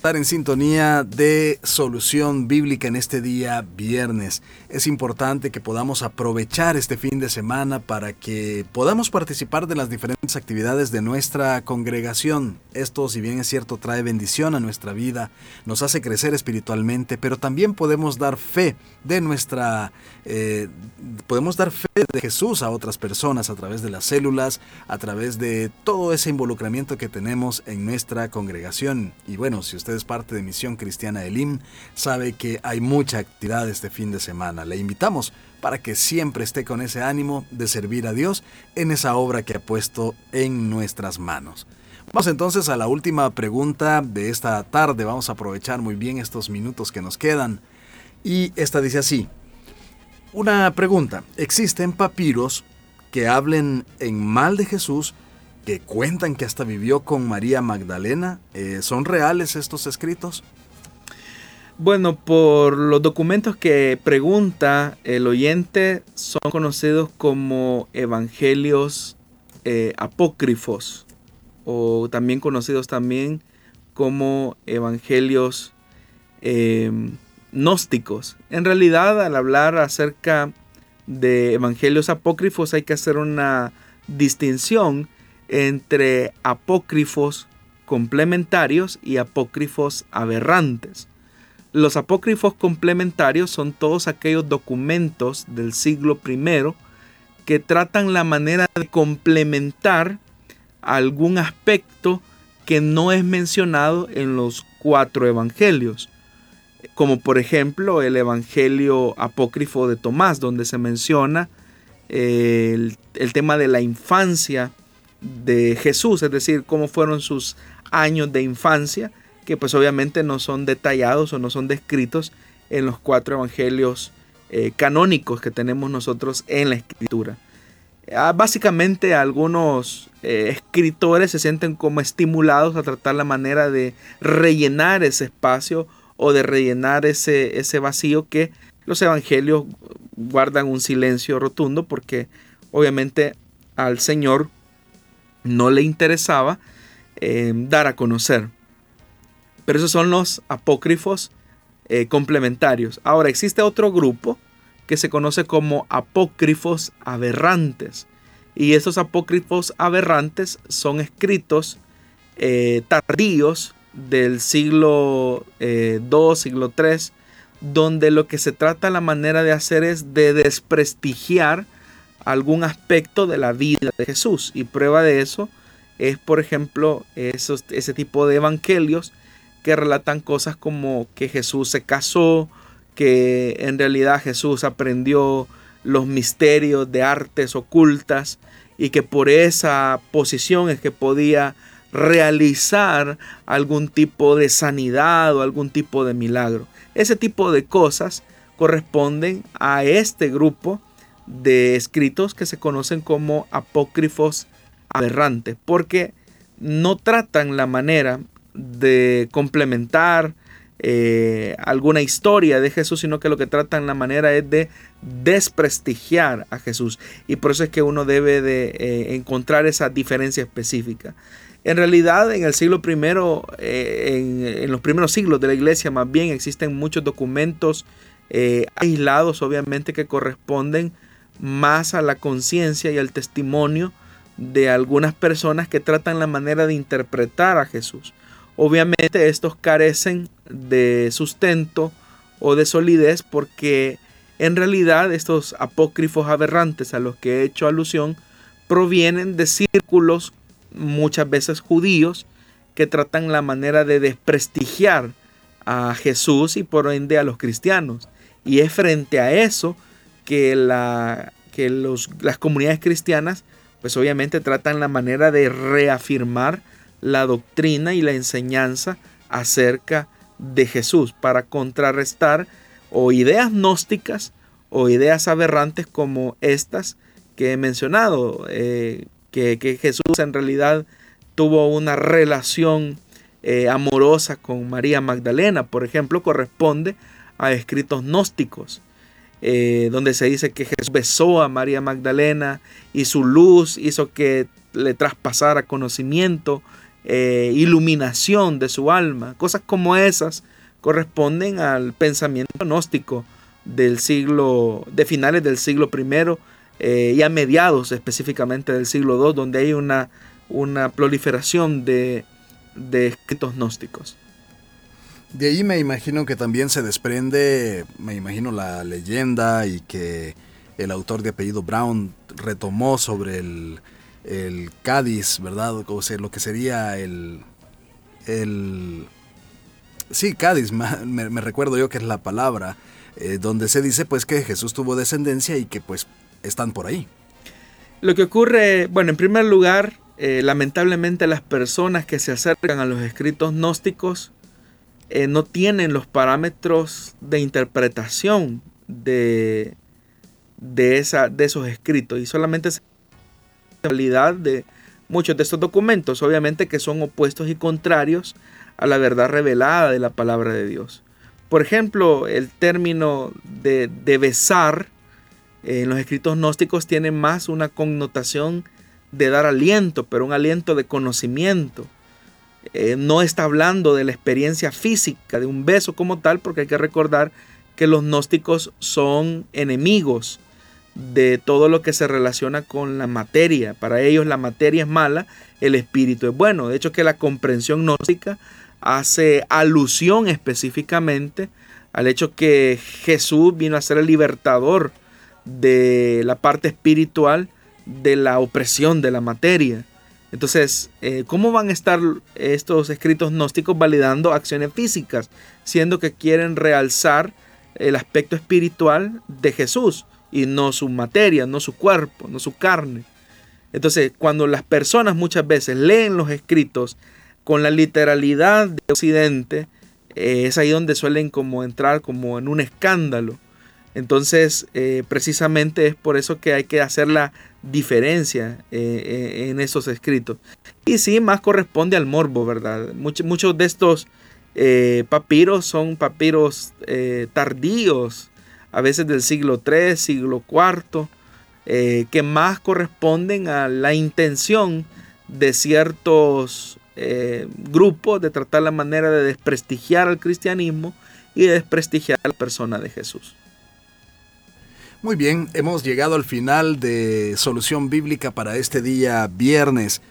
Estar en sintonía de solución bíblica en este día viernes. Es importante que podamos aprovechar este fin de semana para que podamos participar de las diferentes actividades de nuestra congregación. Esto, si bien es cierto, trae bendición a nuestra vida, nos hace crecer espiritualmente, pero también podemos dar fe de nuestra... Eh, podemos dar fe de Jesús a otras personas a través de las células, a través de todo ese involucramiento que tenemos en nuestra congregación. Y bueno, si usted es parte de Misión Cristiana Elim, sabe que hay mucha actividad este fin de semana. Le invitamos para que siempre esté con ese ánimo de servir a Dios en esa obra que ha puesto en nuestras manos. Vamos entonces a la última pregunta de esta tarde. Vamos a aprovechar muy bien estos minutos que nos quedan. Y esta dice así. Una pregunta. ¿Existen papiros que hablen en mal de Jesús que cuentan que hasta vivió con María Magdalena. Eh, ¿Son reales estos escritos? Bueno, por los documentos que pregunta el oyente, son conocidos como evangelios eh, apócrifos o también conocidos también como evangelios em, gnósticos. En realidad, al hablar acerca de evangelios apócrifos hay que hacer una distinción entre apócrifos complementarios y apócrifos aberrantes. Los apócrifos complementarios son todos aquellos documentos del siglo I que tratan la manera de complementar algún aspecto que no es mencionado en los cuatro evangelios, como por ejemplo el evangelio apócrifo de Tomás, donde se menciona el, el tema de la infancia de Jesús, es decir, cómo fueron sus años de infancia, que pues obviamente no son detallados o no son descritos en los cuatro evangelios eh, canónicos que tenemos nosotros en la escritura. Ah, básicamente algunos eh, escritores se sienten como estimulados a tratar la manera de rellenar ese espacio o de rellenar ese, ese vacío que los evangelios guardan un silencio rotundo porque obviamente al Señor no le interesaba eh, dar a conocer. Pero esos son los apócrifos eh, complementarios. Ahora existe otro grupo que se conoce como apócrifos aberrantes. Y estos apócrifos aberrantes son escritos eh, tardíos del siglo II, siglo III, donde lo que se trata la manera de hacer es de desprestigiar algún aspecto de la vida de Jesús. Y prueba de eso es, por ejemplo, esos, ese tipo de evangelios que relatan cosas como que Jesús se casó, que en realidad Jesús aprendió los misterios de artes ocultas y que por esa posición es que podía realizar algún tipo de sanidad o algún tipo de milagro. Ese tipo de cosas corresponden a este grupo de escritos que se conocen como apócrifos aberrantes, porque no tratan la manera de complementar eh, alguna historia de Jesús, sino que lo que tratan la manera es de desprestigiar a Jesús. Y por eso es que uno debe de eh, encontrar esa diferencia específica. En realidad, en el siglo primero, eh, en, los primeros siglos de la iglesia, más bien existen muchos documentos aislados, obviamente, que corresponden más a la conciencia y al testimonio de algunas personas que tratan la manera de interpretar a Jesús. Obviamente estos carecen de sustento o de solidez porque en realidad estos apócrifos aberrantes a los que he hecho alusión provienen de círculos muchas veces judíos que tratan la manera de desprestigiar a Jesús y por ende a los cristianos. Y es frente a eso que, la, que los, las comunidades cristianas pues obviamente tratan la manera de reafirmar la doctrina y la enseñanza acerca de Jesús para contrarrestar o ideas gnósticas o ideas aberrantes como estas que he mencionado, eh, que, Jesús en realidad tuvo una relación eh, amorosa con María Magdalena, por ejemplo, corresponde a escritos gnósticos. Eh, donde se dice que Jesús besó a María Magdalena y su luz hizo que le traspasara conocimiento eh, iluminación de su alma. Cosas como esas corresponden al pensamiento gnóstico del siglo, de finales del siglo I eh, y a mediados específicamente del siglo II, donde hay una, una proliferación de, de escritos gnósticos. De ahí me imagino que también se desprende, me imagino la leyenda y que el autor de apellido Brown retomó sobre el, Cádiz, ¿verdad? O sea, lo que sería el, el sí, Cádiz, me, recuerdo yo que es la palabra, eh, donde se dice pues que Jesús tuvo descendencia y que pues están por ahí. Lo que ocurre, bueno, en primer lugar, eh, lamentablemente las personas que se acercan a los escritos gnósticos eh, no tienen los parámetros de interpretación de, de, de esos escritos y solamente se realidad de muchos de estos documentos, obviamente que son opuestos y contrarios a la verdad revelada de la palabra de Dios. Por ejemplo, el término de, de besar en los escritos gnósticos tiene más una connotación de dar aliento, pero un aliento de conocimiento. Eh, no está hablando de la experiencia física de un beso como tal, porque hay que recordar que los gnósticos son enemigos de todo lo que se relaciona con la materia. Para ellos la materia es mala, el espíritu es bueno. De hecho que la comprensión gnóstica hace alusión específicamente al hecho que Jesús vino a ser el libertador de la parte espiritual de la opresión de la materia. Entonces, eh, ¿cómo van a estar estos escritos gnósticos validando acciones físicas, siendo que quieren realzar el aspecto espiritual de Jesús y no su materia, no su cuerpo, no su carne? Entonces, cuando las personas muchas veces leen los escritos con la literalidad de Occidente, eh, es ahí donde suelen como entrar como en un escándalo. Entonces, eh, precisamente es por eso que hay que hacer la diferencia eh, en esos escritos. Y sí, más corresponde al morbo, ¿verdad? muchos de estos papiros son papiros tardíos, a veces del siglo III, siglo IV, que más corresponden a la intención de ciertos eh, grupos de tratar la manera de desprestigiar al cristianismo y de desprestigiar a la persona de Jesús. Muy bien, hemos llegado al final de Solución Bíblica para este día viernes.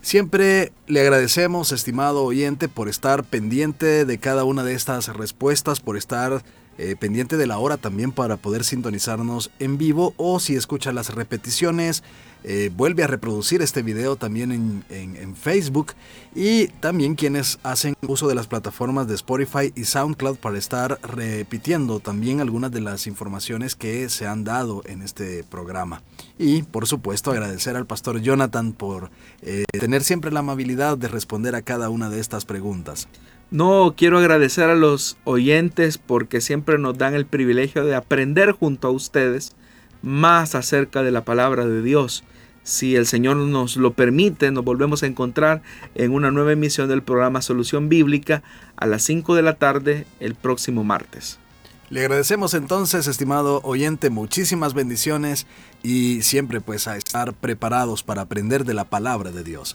Siempre le agradecemos, estimado oyente, por estar pendiente de cada una de estas respuestas, por estar eh, pendiente de la hora también para poder sintonizarnos en vivo o si escucha las repeticiones eh, vuelve a reproducir este video también en, Facebook y también quienes hacen uso de las plataformas de Spotify y SoundCloud para estar repitiendo también algunas de las informaciones que se han dado en este programa. Y por supuesto agradecer al pastor Jonathan por eh, tener siempre la amabilidad de responder a cada una de estas preguntas. No quiero agradecer a los oyentes porque siempre nos dan el privilegio de aprender junto a ustedes más acerca de la palabra de Dios. Si el Señor nos lo permite, nos volvemos a encontrar en una nueva emisión del programa Solución Bíblica a las 5 de la tarde el próximo martes. Le agradecemos entonces, estimado oyente, muchísimas bendiciones y siempre pues a estar preparados para aprender de la palabra de Dios.